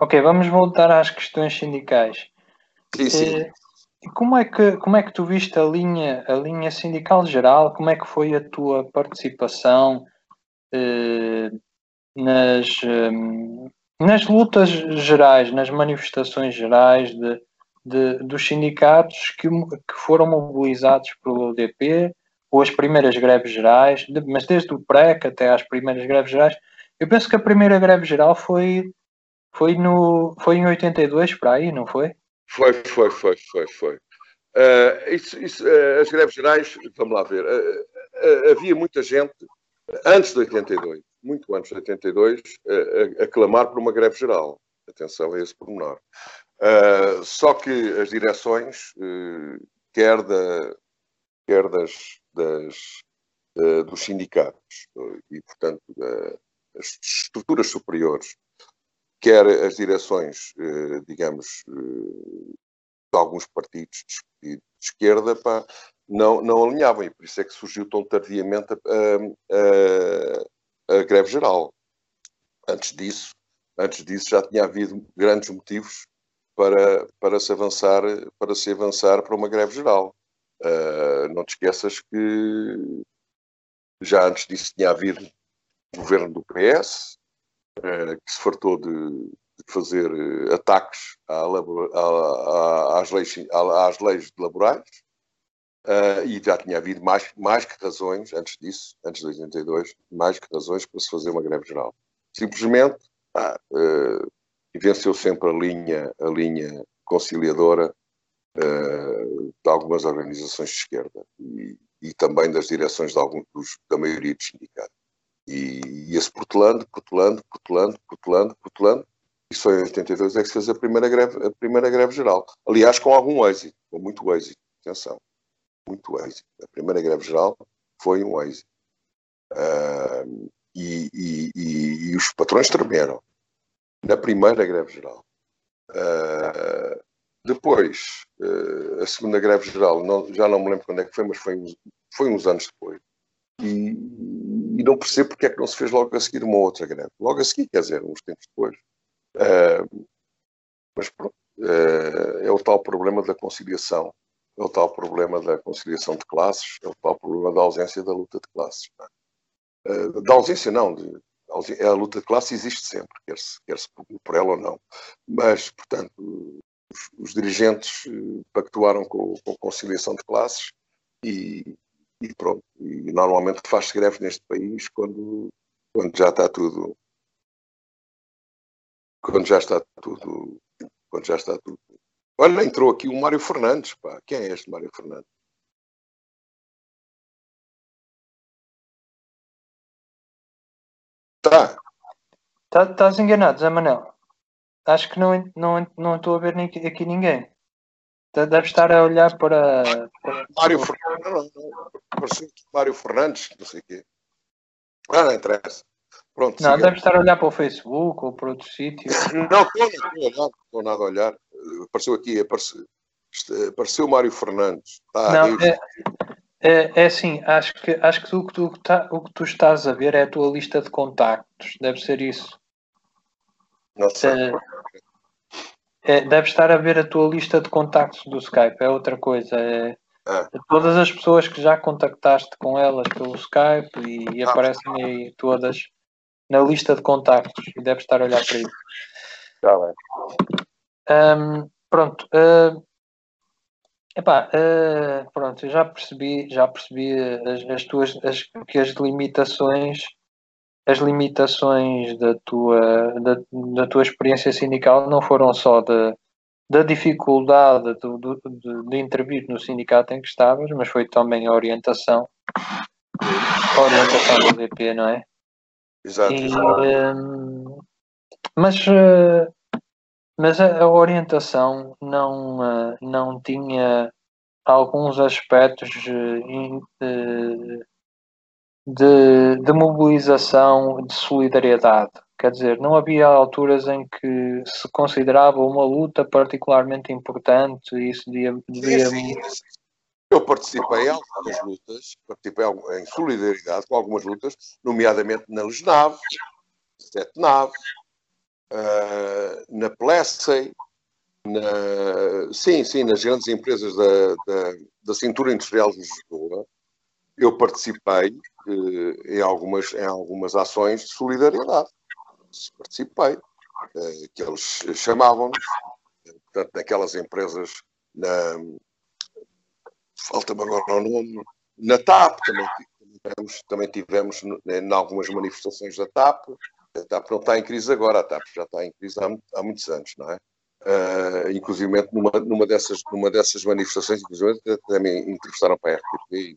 Ok, vamos voltar às questões sindicais. Sim, sim. Eh, como é que como é que tu viste a linha a linha sindical geral? Como é que foi a tua participação eh, nas eh, nas lutas gerais, nas manifestações gerais de, de dos sindicatos que, que foram mobilizados pelo UDP ou as primeiras greves gerais, de, mas desde o PREC até às primeiras greves gerais, eu penso que a primeira greve geral foi foi no foi em 82 para aí, não foi? Foi, foi, foi, foi, foi. Uh, isso, isso, uh, as greves gerais, vamos lá ver, uh, havia muita gente, antes de 82, muito antes de 82, a, a clamar por uma greve geral. Atenção a esse pormenor. só que as direções, quer, da, quer das, das dos sindicatos e, portanto, das estruturas superiores quer as direções, eh, digamos, eh, de alguns partidos de esquerda, pá, não, não alinhavam, e por isso é que surgiu tão tardiamente a, a, a, greve geral. Antes disso, antes disso já tinha havido grandes motivos para, para, se, avançar, para se avançar para uma greve geral. Uh, não te esqueças que já antes disso tinha havido governo do PS, que se fartou de, de fazer eh, ataques à, à, às, leis, às leis laborais uh, e já tinha havido mais, mais que razões, antes disso, antes de 82, mais que razões para se fazer uma greve geral. Simplesmente ah, uh, venceu sempre a linha, a linha conciliadora uh, de algumas organizações de esquerda e, e também das direções de alguns, dos, da maioria dos sindicatos. E ia-se protelando, protelando, protelando, protelando, protelando. E só em 82 é que se fez a primeira greve, a primeira greve geral. Aliás, com algum êxito, com muito êxito. Atenção, muito êxito. A primeira greve geral foi um êxito. Uh, e, e, e, e, os patrões tremeram na primeira greve geral. Uh, depois, uh, a segunda greve geral, não, já não me lembro quando é que foi, mas foi uns, foi uns anos depois. E, e não percebo porque é que não se fez logo a seguir uma outra greve. Logo a seguir, quer dizer, uns tempos depois. Uh, mas pronto, uh, é o tal problema da conciliação, é o tal problema da conciliação de classes, é o tal problema da ausência da luta de classes. Uh, da ausência não, de, a luta de classe existe sempre, quer-se quer -se por ela ou não. Mas, portanto, os, os dirigentes pactuaram com, com a conciliação de classes e, e pronto. E normalmente faz-se greve neste país quando, quando já está tudo. Quando já está tudo. Quando já está tudo. Olha, entrou aqui o Mário Fernandes, pá. Quem é este Mário Fernandes? Tá. tá. Estás enganado, Zé Manel. Acho que não, não, não estou a ver aqui ninguém. Deve estar a olhar para. para... Mário Fernandes, não, Mário Fernandes, não sei o quê. Ah, não interessa. Pronto, não, siga. deve estar a olhar para o Facebook ou para outro sítio. Não, estou, estou nada a olhar. Apareceu aqui, apareceu, apareceu Mário Fernandes. Ah, não, é, é, é assim, acho que, acho que o que, tu, tá, o que tu estás a ver é a tua lista de contactos. Deve ser isso. Não sei. É, é, deve estar a ver a tua lista de contactos do Skype, é outra coisa. É, ah. Todas as pessoas que já contactaste com elas pelo Skype e, e ah. aparecem aí todas na lista de contactos e deve estar a olhar para isso. Bem. Um, pronto. Uh, epá, uh, pronto, eu já percebi, já percebi as, as tuas as, que as limitações as limitações da tua, da, da tua experiência sindical não foram só de, da dificuldade do, do, de, de, intervir no sindicato em que estavas, mas foi também a orientação, a orientação do DP, não é? Exato. E, um, mas, uh, mas a, a, orientação não, uh, não tinha alguns aspectos uh, de, de mobilização, de solidariedade. Quer dizer, não havia alturas em que se considerava uma luta particularmente importante e isso devia. devia... Sim, sim. Eu participei em algumas lutas, participei em solidariedade com algumas lutas, nomeadamente na Lesnave, Sete Nave, uh, na, comecei na, sim, sim, nas grandes empresas da, da, da cintura industrial de Lisboa, eu participei eh, em, algumas, em algumas ações de solidariedade. Participei, eh, que eles chamavam-nos, portanto, naquelas empresas, na, falta-me agora o nome, na TAP também, tivemos, também tivemos em algumas manifestações da TAP. A TAP não está em crise agora, a TAP já está em crise há, há muitos anos, não é? Uh, inclusive numa, numa, dessas, numa dessas manifestações, inclusive também entrevistaram para a RTP.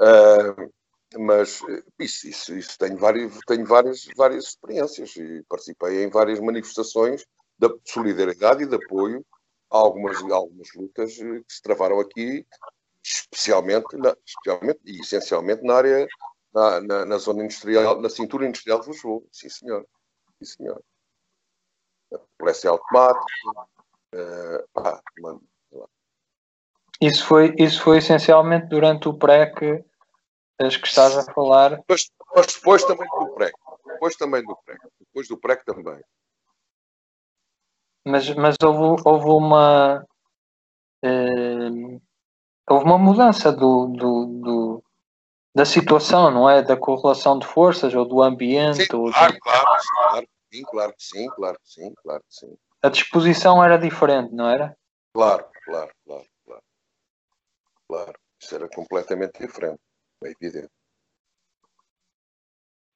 Uh, mas isso, isso, isso tenho, várias, tenho várias, várias experiências e participei em várias manifestações de solidariedade e de apoio a algumas, algumas lutas que se travaram aqui, especialmente, na, especialmente e essencialmente na área, na, na, na, zona industrial, na cintura industrial de Lisboa. Sim, senhor. Sim, senhor. Polícia automática. Uh, pá, mano, isso foi, isso foi essencialmente durante o pré-que as que estás a falar. Mas, mas depois também do pré Depois também do pré Depois do pré também. Mas, mas houve, houve uma. Eh, houve uma mudança do, do, do, da situação, não é? Da correlação de forças ou do ambiente. Sim, ou claro, claro, claro, sim, claro que sim, claro que sim, claro que sim. A disposição era diferente, não era? Claro, claro, claro, claro. Claro, isso era completamente diferente é evidente.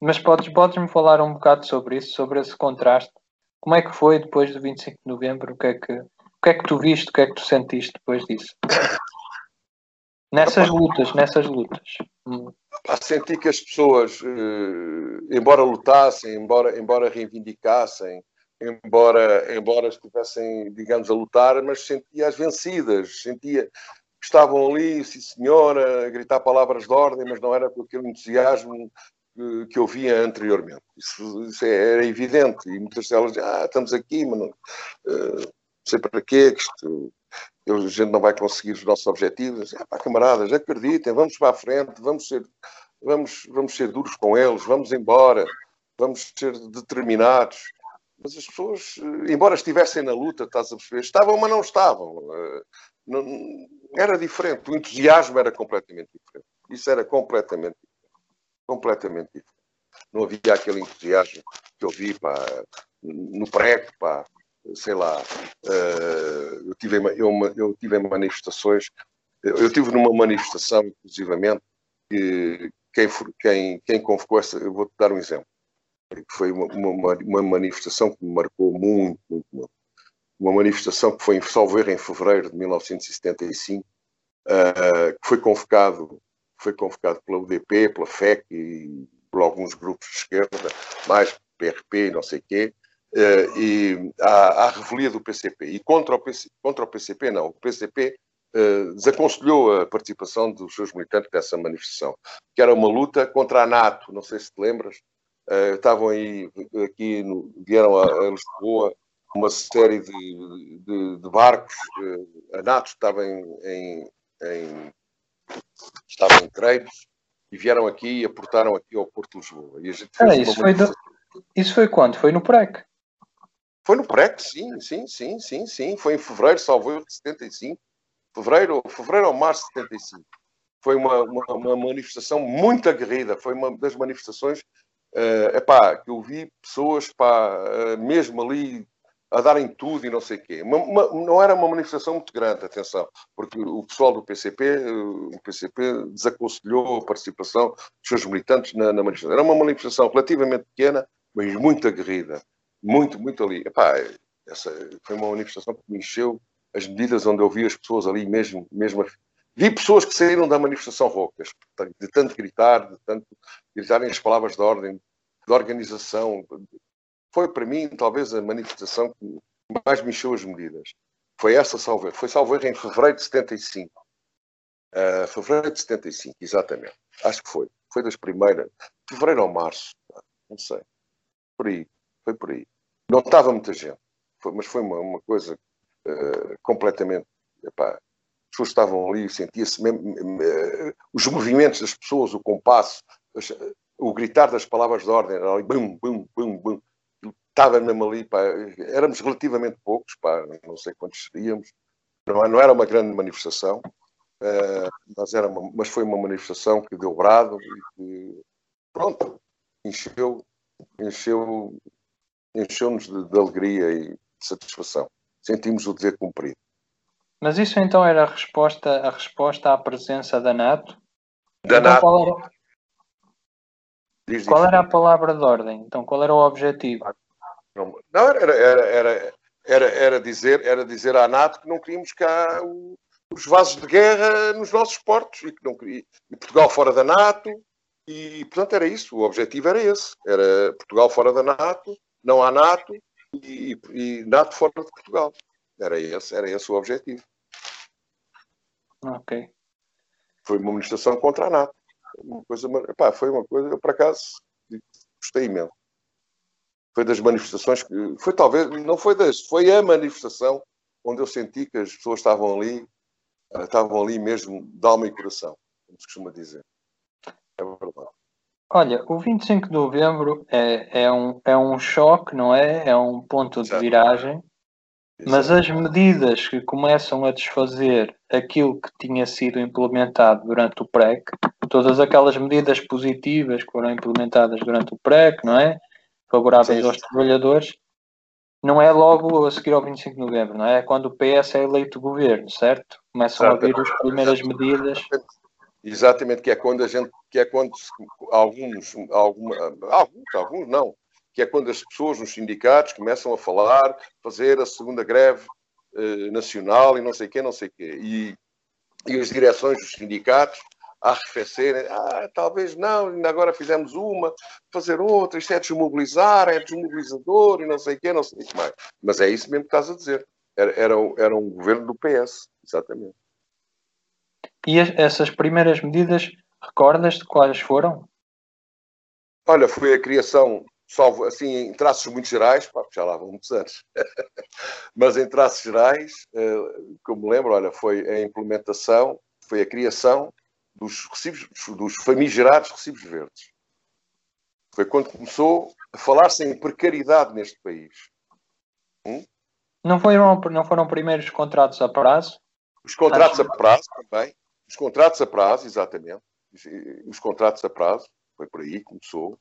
Mas podes, podes-me falar um bocado sobre isso, sobre esse contraste? Como é que foi depois do 25 de novembro? O que é que, o que, é que tu viste? O que é que tu sentiste depois disso? Nessas lutas, nessas lutas. Hum. Senti que as pessoas, eh, embora lutassem, embora, embora reivindicassem, embora, embora estivessem, digamos, a lutar, mas sentia as vencidas, sentia, estavam ali, sim senhora, a gritar palavras de ordem, mas não era com aquele entusiasmo que, que eu via anteriormente. Isso, isso, era evidente. E muitas delas, ah, estamos aqui, mas não, uh, não sei para quê, que isto, a gente não vai conseguir os nossos objetivos. Ah, pá, camaradas, acreditem, vamos para a frente, vamos ser, vamos, vamos ser duros com eles, vamos embora, vamos ser determinados. Mas as pessoas, embora estivessem na luta, estás a perceber, estavam, mas não estavam. Não, era diferente, o entusiasmo era completamente diferente. Isso era completamente diferente. Completamente diferente. Não havia aquele entusiasmo que eu vi pá, no pré, pá, sei lá. Uh, eu, tive, eu, eu tive manifestações, eu, tive numa manifestação, inclusivamente, que quem, quem, quem convocou essa, eu vou-te dar um exemplo, que foi uma, uma, uma manifestação que me marcou muito, muito, muito uma manifestação que foi em Salveiro em fevereiro de 1975, uh, eh, que foi convocado, foi convocado pela UDP, pela FEC e por alguns grupos de esquerda, mais PRP e não sei quê, uh, e à, à, revelia do PCP. E contra o, PC, contra o PCP, não, o PCP uh, eh, desaconselhou a participação dos seus militantes dessa manifestação, que era uma luta contra a NATO, não sei se te lembras, Uh, estavam aí aqui no, vieram a, a Lisboa uma série de, de, de barcos. Eh, a NATO estava em, em, em, estava em e vieram aqui e aportaram aqui ao Porto de Lisboa. E a gente ah, isso, foi do... isso foi quando? Foi no PREC? Foi no PREC, sim, sim, sim, sim, sim. Foi em fevereiro, salvo eu, de 75. Fevereiro, fevereiro ou março de 75. Foi uma, uma, uma manifestação muito aguerrida. Foi uma das manifestações uh, epá, que eu vi pessoas pá, uh, mesmo ali a darem tudo e não sei o quê. Uma, uma, não era uma manifestação muito grande, atenção, porque o pessoal do PCP, eh, o PCP desaconselhou a participação dos seus militantes na, na manifestação. Era uma manifestação relativamente pequena, mas muito aguerrida. Muito, muito ali. Epá, essa foi uma manifestação que me encheu as medidas onde eu vi as pessoas ali mesmo, mesmo Vi pessoas que saíram da manifestação roucas, de tanto gritar, de tanto gritarem as palavras de ordem, de organização, foi para mim talvez a manifestação que mais me encheu as medidas. Foi essa salve, foi salve em fevereiro de 75. Uh, fevereiro de 75, exatamente. Acho que foi. Foi das primeiras. Fevereiro ou março, não sei. Por aí. Foi por aí. Não estava muita gente, foi, mas foi uma, uma coisa uh, completamente. Epá, as pessoas estavam ali, sentia-se mesmo. Uh, os movimentos das pessoas, o compasso, o gritar das palavras de ordem, ali, bum, bum, bum, bum estava mesmo ali, pá, éramos relativamente poucos, pá, não sei quantos seríamos, não, não era uma grande manifestação, uh, mas, era uma, mas foi uma manifestação que deu brado e que, pronto, encheu, encheu, encheu-nos de, de alegria e de satisfação. Sentimos o dever cumprido. Mas isso então era a resposta, a resposta à presença da NATO? Da então, NATO. Qual, era, diz, qual era a palavra de ordem? Então, qual era o objetivo? Não, não era, era, era, era, era, dizer, era dizer à NATO que não queríamos cá o, os vasos de guerra nos nossos portos e que não e Portugal fora da NATO e, portanto, era isso. O objetivo era esse. Era Portugal fora da NATO, não há NATO e, e NATO fora de Portugal. Era esse, era esse o objetivo. Ok. Foi uma manifestação contra a NATO. Uma coisa, epá, foi uma coisa, eu por acaso gostei imenso. Foi das manifestações que. Foi talvez, não foi das, foi a manifestação onde eu senti que as pessoas estavam ali, estavam ali mesmo de alma e coração, como se costuma dizer. É verdade. Olha, o 25 de novembro é, é, um, é um choque, não é? É um ponto de viragem mas as medidas que começam a desfazer aquilo que tinha sido implementado durante o PREC, todas aquelas medidas positivas que foram implementadas durante o PREC, não é? Favoráveis sim, aos trabalhadores, não é logo a seguir ao 25 de novembro, não é? É quando o PS é eleito governo, certo? Começam Exatamente. a vir as primeiras medidas. Exatamente, que é quando a gente, que é quando alguns, alguma, alguns, alguns não, que é quando as pessoas nos sindicatos começam a falar, fazer a segunda greve eh, nacional e não sei quê, não sei quê. E, e as direções dos sindicatos a arrefecerem, ah, talvez não, ainda agora fizemos uma, fazer outra, isto é desmobilizar, é desmobilizador e não sei quê, não sei o que mais. Mas é isso mesmo que estás a dizer. Era, era, era um governo do PS, exatamente. E essas primeiras medidas, recordas de quais foram? Olha, foi a criação salvo assim em traços muito gerais, pá, já lá vão muitos anos, mas em traços gerais, uh, como me lembro, olha, foi a implementação, foi a criação dos recibos, dos famigerados recibos verdes. Foi quando começou a falar-se em precariedade neste país. Hum? Não, foram, não foram primeiros contratos a prazo? Os contratos Acho... a prazo também. Os contratos a prazo, exatamente. Os contratos a prazo, foi por aí que começou.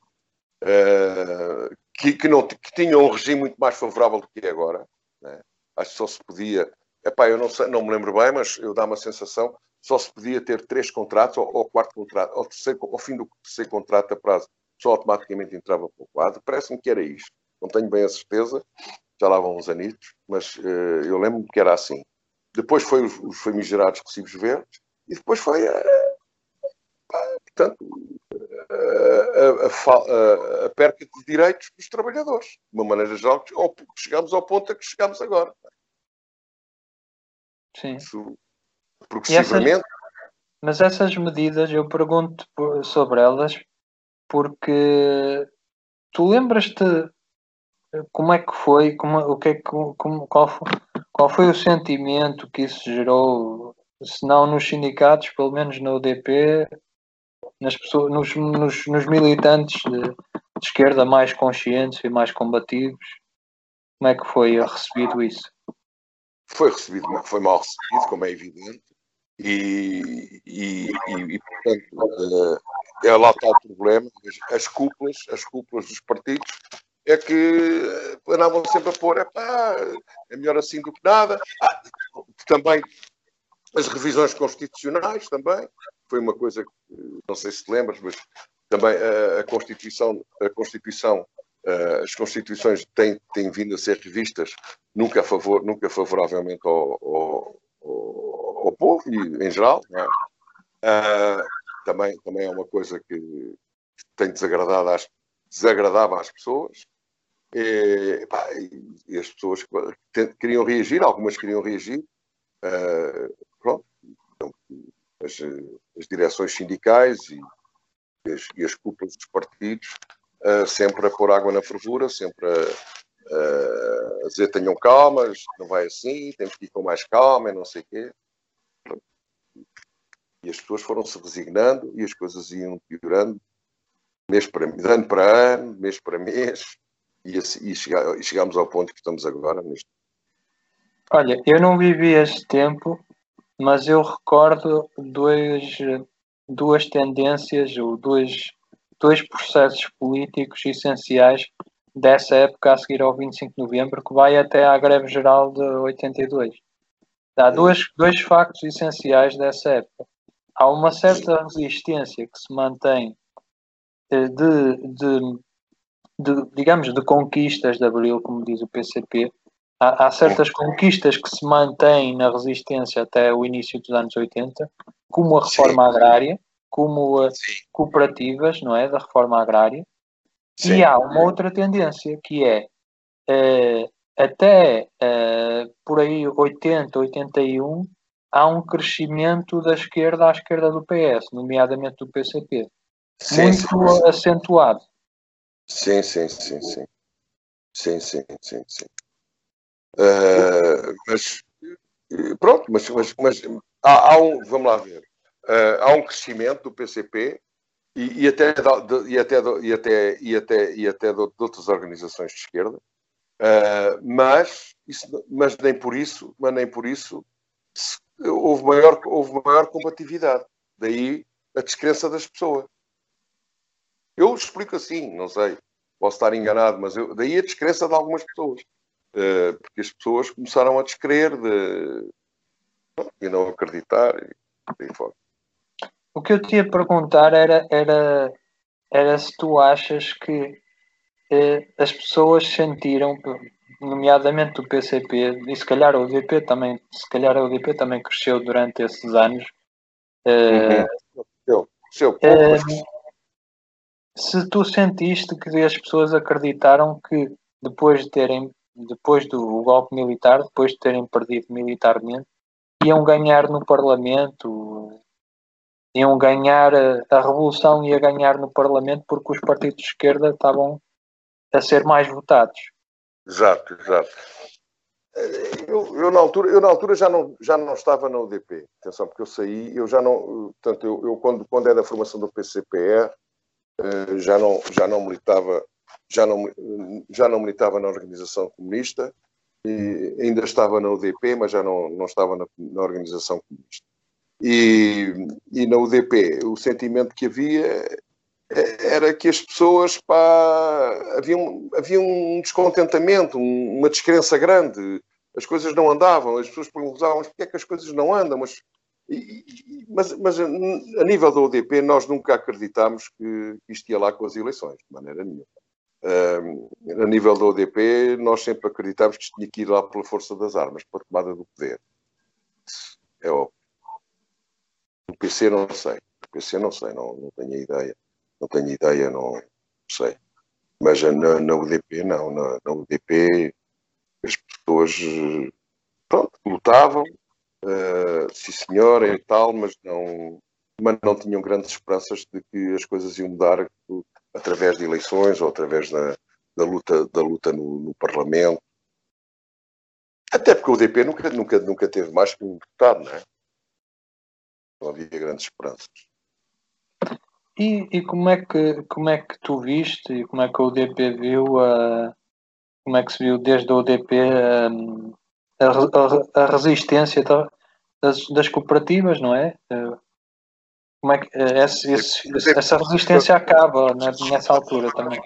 Uh, que, que, não, que tinham um regime muito mais favorável do que é agora. Né? Acho que só se podia. Epá, eu não, sei, não me lembro bem, mas eu dá uma sensação só se podia ter três contratos ou, ou quarto contrato, ou terceiro, ao fim do terceiro contrato a prazo, só automaticamente entrava para o quadro. Parece-me que era isto. Não tenho bem a certeza, já lá vão uns anitos, mas uh, eu lembro-me que era assim. Depois foi os, os famigerados recibos verdes e depois foi a. Uh, portanto, a, a, a, perca de direitos dos trabalhadores. De uma maneira geral, chegamos ao ponto a que chegamos agora. Sim. Isso, progressivamente. Essas, mas essas medidas, eu pergunto sobre elas, porque tu lembras-te como é que foi, como, o que é como, qual, foi, qual foi o sentimento que isso gerou, se não nos sindicatos, pelo menos na UDP, nas pessoas, nos, nos, nos militantes de, de, esquerda mais conscientes e mais combativos? Como é que foi recebido isso? Foi recebido, foi mal recebido, como é evidente, e, e, e, e portanto, é, é lá está o problema. As cúpulas, as cúpulas dos partidos é que andavam sempre a pôr, é é melhor assim do que nada. Ah, também as revisões constitucionais também, foi uma coisa que, não sei se te lembras, mas também a, Constituição, a Constituição as Constituições têm, têm vindo a ser revistas nunca, a favor, nunca favoravelmente ao, ao, ao, povo e em geral. É? Também, também é uma coisa que tem desagradado às, desagradava às pessoas. E, pá, e, as pessoas queriam reagir, algumas queriam reagir. Uh, as, as direções sindicais e, as, e as cúpulas dos partidos uh, sempre a pôr água na fervura, sempre a, uh, a dizer tenham calma, não vai assim, temos que ir com mais calma e não sei o quê. E as pessoas foram se resignando e as coisas iam piorando mês para, ano para ano, mês para mês. e, e, chegar, e chegamos ao ponto que estamos agora nisto. Olha, eu não vivi este tempo, mas eu recordo dois, duas tendências ou dois, dois processos políticos essenciais dessa época a seguir ao 25 de novembro, que vai até à greve geral de 82. Há dois, dois factos essenciais dessa época. Há uma certa resistência que se mantém de, de, de, digamos, de conquistas de Abril, como diz o PCP. Há, há certas conquistas que se mantêm na resistência até o início dos anos 80, como a reforma Sim. agrária, como as cooperativas, não é, da reforma agrária. Sim. E há uma outra tendência que é uh, até uh, por aí 80, 81 há um crescimento da esquerda à esquerda do PS, nomeadamente do PCP, sim, muito sim, acentuado. Sim, sim, sim, sim. Sim, sim, sim, sim. Uh, mas pronto, mas, mas, mas há, há, um, vamos lá ver, uh, há um crescimento do PCP e, até, de, e, até, e, até, e, até, e até de, outras organizações de esquerda, uh, mas, isso, mas nem por isso, mas nem por isso houve maior, houve maior combatividade. Daí a descrença das pessoas. Eu explico assim, não sei, posso estar enganado, mas eu, daí a descrença de algumas pessoas. Uh, porque as pessoas começaram a descrer de, e não acreditar e, e fora. O que eu te ia perguntar era, era, era se tu achas que eh, as pessoas sentiram, nomeadamente o PCP, e se calhar o UDP também, se calhar o UDP também cresceu durante esses anos. Eh, uhum. Seu, eh, se tu sentiste que as pessoas acreditaram que depois de terem, depois do golpe militar, depois de terem perdido militarmente, iam ganhar no Parlamento, iam ganhar, a, a revolução ia ganhar no Parlamento porque os partidos de esquerda estavam a ser mais votados. Exato, exato. Eu, eu, na altura, eu na altura já não, já não estava na UDP, atenção, porque eu saí, eu já não, portanto, eu, eu quando, quando é da formação do PCPR, eh, já não, já não militava, já não, já não militava na organização comunista, e ainda estava na UDP, mas já não, não estava na, na organização comunista. E, e na UDP o sentimento que havia era que as pessoas pá, havia, um, havia um descontentamento, uma descrença grande, as coisas não andavam, as pessoas perguntavam porque é que as coisas não andam, mas, e, mas, mas a, nível da UDP nós nunca acreditámos que isto ia lá com as eleições, de maneira nenhuma. A nível da UDP nós sempre acreditámos que tinha que ir lá pela força das armas, para a tomada do poder. É óbvio. O PC não sei. O PC não sei, não, não tenho ideia. Não tenho ideia, não sei. Mas na, na UDP, não. Na, na, UDP as pessoas pronto, lutavam, uh, sim senhora e tal, mas não, mas não tinham grandes esperanças de que as coisas iam mudar através de eleições ou através da, da luta, da luta no, no Parlamento. Até porque o UDP nunca, nunca, nunca teve mais que um deputado, não é? não havia grandes esperanças. E, e como, é que, como é que tu viste e como é que o UDP viu a, como é que se viu desde a UDP a, a, a resistência das, das, cooperativas, não é? Como é que esse, esse, essa resistência acaba nessa altura também?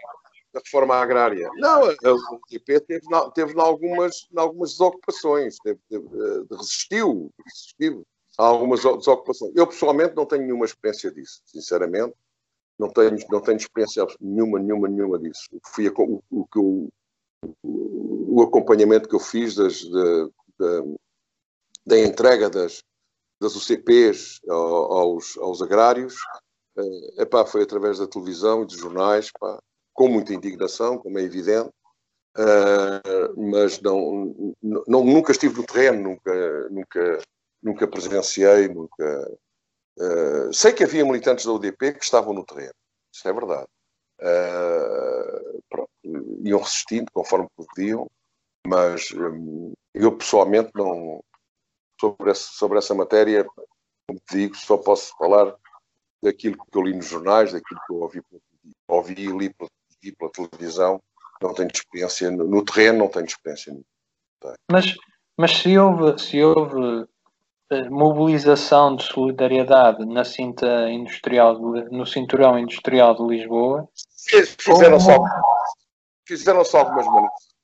Da reforma agrária. Não, o UDP teve, teve em algumas, algumas desocupações, teve, teve, resistiu, resistiu há algumas desocupações. Eu, pessoalmente, não tenho nenhuma experiência disso, sinceramente. Não tenho, não tenho experiência nenhuma, nenhuma, nenhuma disso. Fui a, o, o, o, o, acompanhamento que eu fiz das, da, da, da entrega das, das UCPs aos, aos agrários, uh, epá, foi através da televisão e dos jornais, epá, com muita indignação, como é evidente, uh, mas não, não, nunca estive no terreno, nunca, nunca, nunca presenciei, nunca. Uh, sei que havia militantes da UDP que estavam no terreno, isso é verdade. Uh, pronto, iam resistindo conforme podiam, mas um, eu pessoalmente não. Sobre essa, sobre essa matéria, como te digo, só posso falar daquilo que eu li nos jornais, daquilo que eu ouvi, ouvi e li pela, pela televisão, não tenho experiência no, no terreno, não tenho experiência. Mas, mas se houve, se houve eh, mobilização de solidariedade na cinta industrial, no cinturão industrial de Lisboa, fizeram-se fizeram algumas manifestações,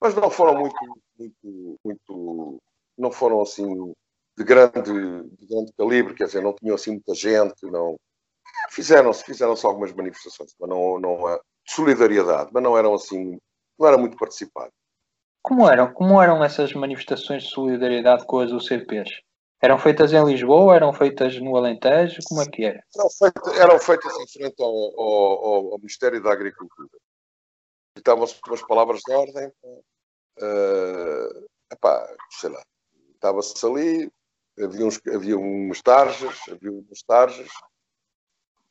mas não foram muito, muito, muito, não foram assim de grande, de grande calibre, quer dizer, não tinham assim muita gente, não fizeram-se fizeram algumas manifestações, mas não, não de solidariedade, mas não eram assim, não era muito participado. Como eram, como eram essas manifestações de solidariedade com as UCPs? Eram feitas em Lisboa, eram feitas no Alentejo, como é que era? Eram feitas, eram feitas em frente ao, ao, ao Ministério da Agricultura. Estavam-se umas palavras de ordem, uh, epá, sei lá, estava-se ali, havia, uns, havia umas tarjas, havia umas tarjas,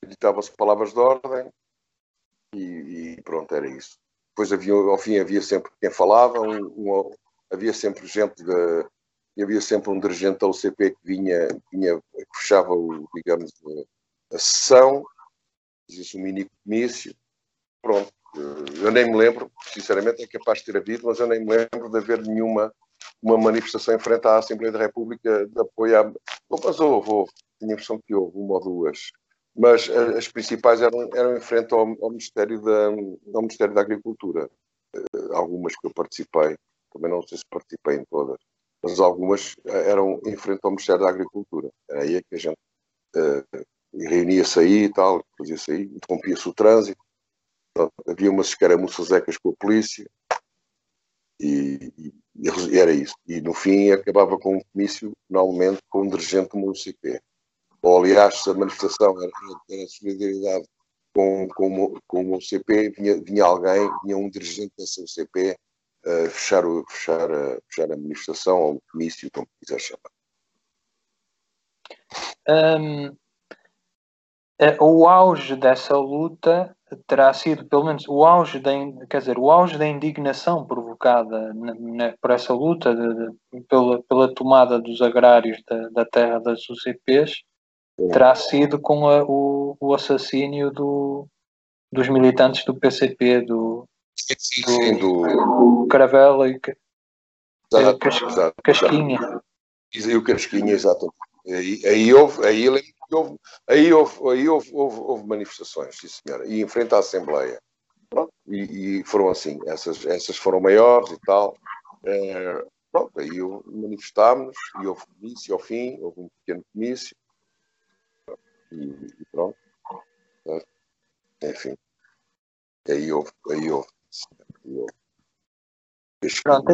editavam-se palavras de ordem e, e, pronto, era isso. Depois havia, ao fim havia sempre quem falava, um, um, havia sempre gente de, havia sempre um dirigente da UCP que vinha, vinha que fechava o, digamos, a, a sessão, fazia-se um mini comício, pronto. Eu nem me lembro, sinceramente é capaz de ter havido, mas eu nem me lembro de haver nenhuma uma manifestação em frente à Assembleia da República de apoio à. Mas houve. Tinha a impressão que houve uma ou duas. Mas eh, as principais eram, eram em frente ao, ao, Ministério da, ao Ministério da Agricultura. Eh, algumas que eu participei, também não sei se participei em todas, mas algumas eh, eram em frente ao Ministério da Agricultura. Era aí que a gente uh, reunia-se aí e tal, fazia-se aí, interrompia-se o trânsito. Havia umas escaramuças ecas com a polícia e, e, e, era isso. E no fim acabava com um comício, normalmente, com um dirigente do município. Ou aliás, se a manifestação era, era solidariedade com, com, com o UCP, vinha, vinha alguém, vinha um dirigente dessa UCP fechar, o, fechar, a, fechar a manifestação ou o comício, como quiser chamar. Um, o auge dessa luta terá sido, pelo menos, o auge da, quer dizer, o auge da indignação provocada na, na, por essa luta de, de, pela, pela tomada dos agrários da, da terra das UCPs terá sido com a, o, o assassínio do, dos militantes do PCP, do, sim, sim, do, do... Caravela e exato, Cas, exato, Casquinha. E o Casquinha, exatamente. Aí, aí houve, aí houve, aí houve, aí houve, houve, manifestações, sim senhora, e em frente à Assembleia. Pronto, e, e, foram assim, essas, essas foram maiores e tal. É, pronto, aí manifestámos e houve comício ao fim, houve um pequeno comício. E, e pronto. Enfim. Aí houve, aí houve. Aí houve. Pronto,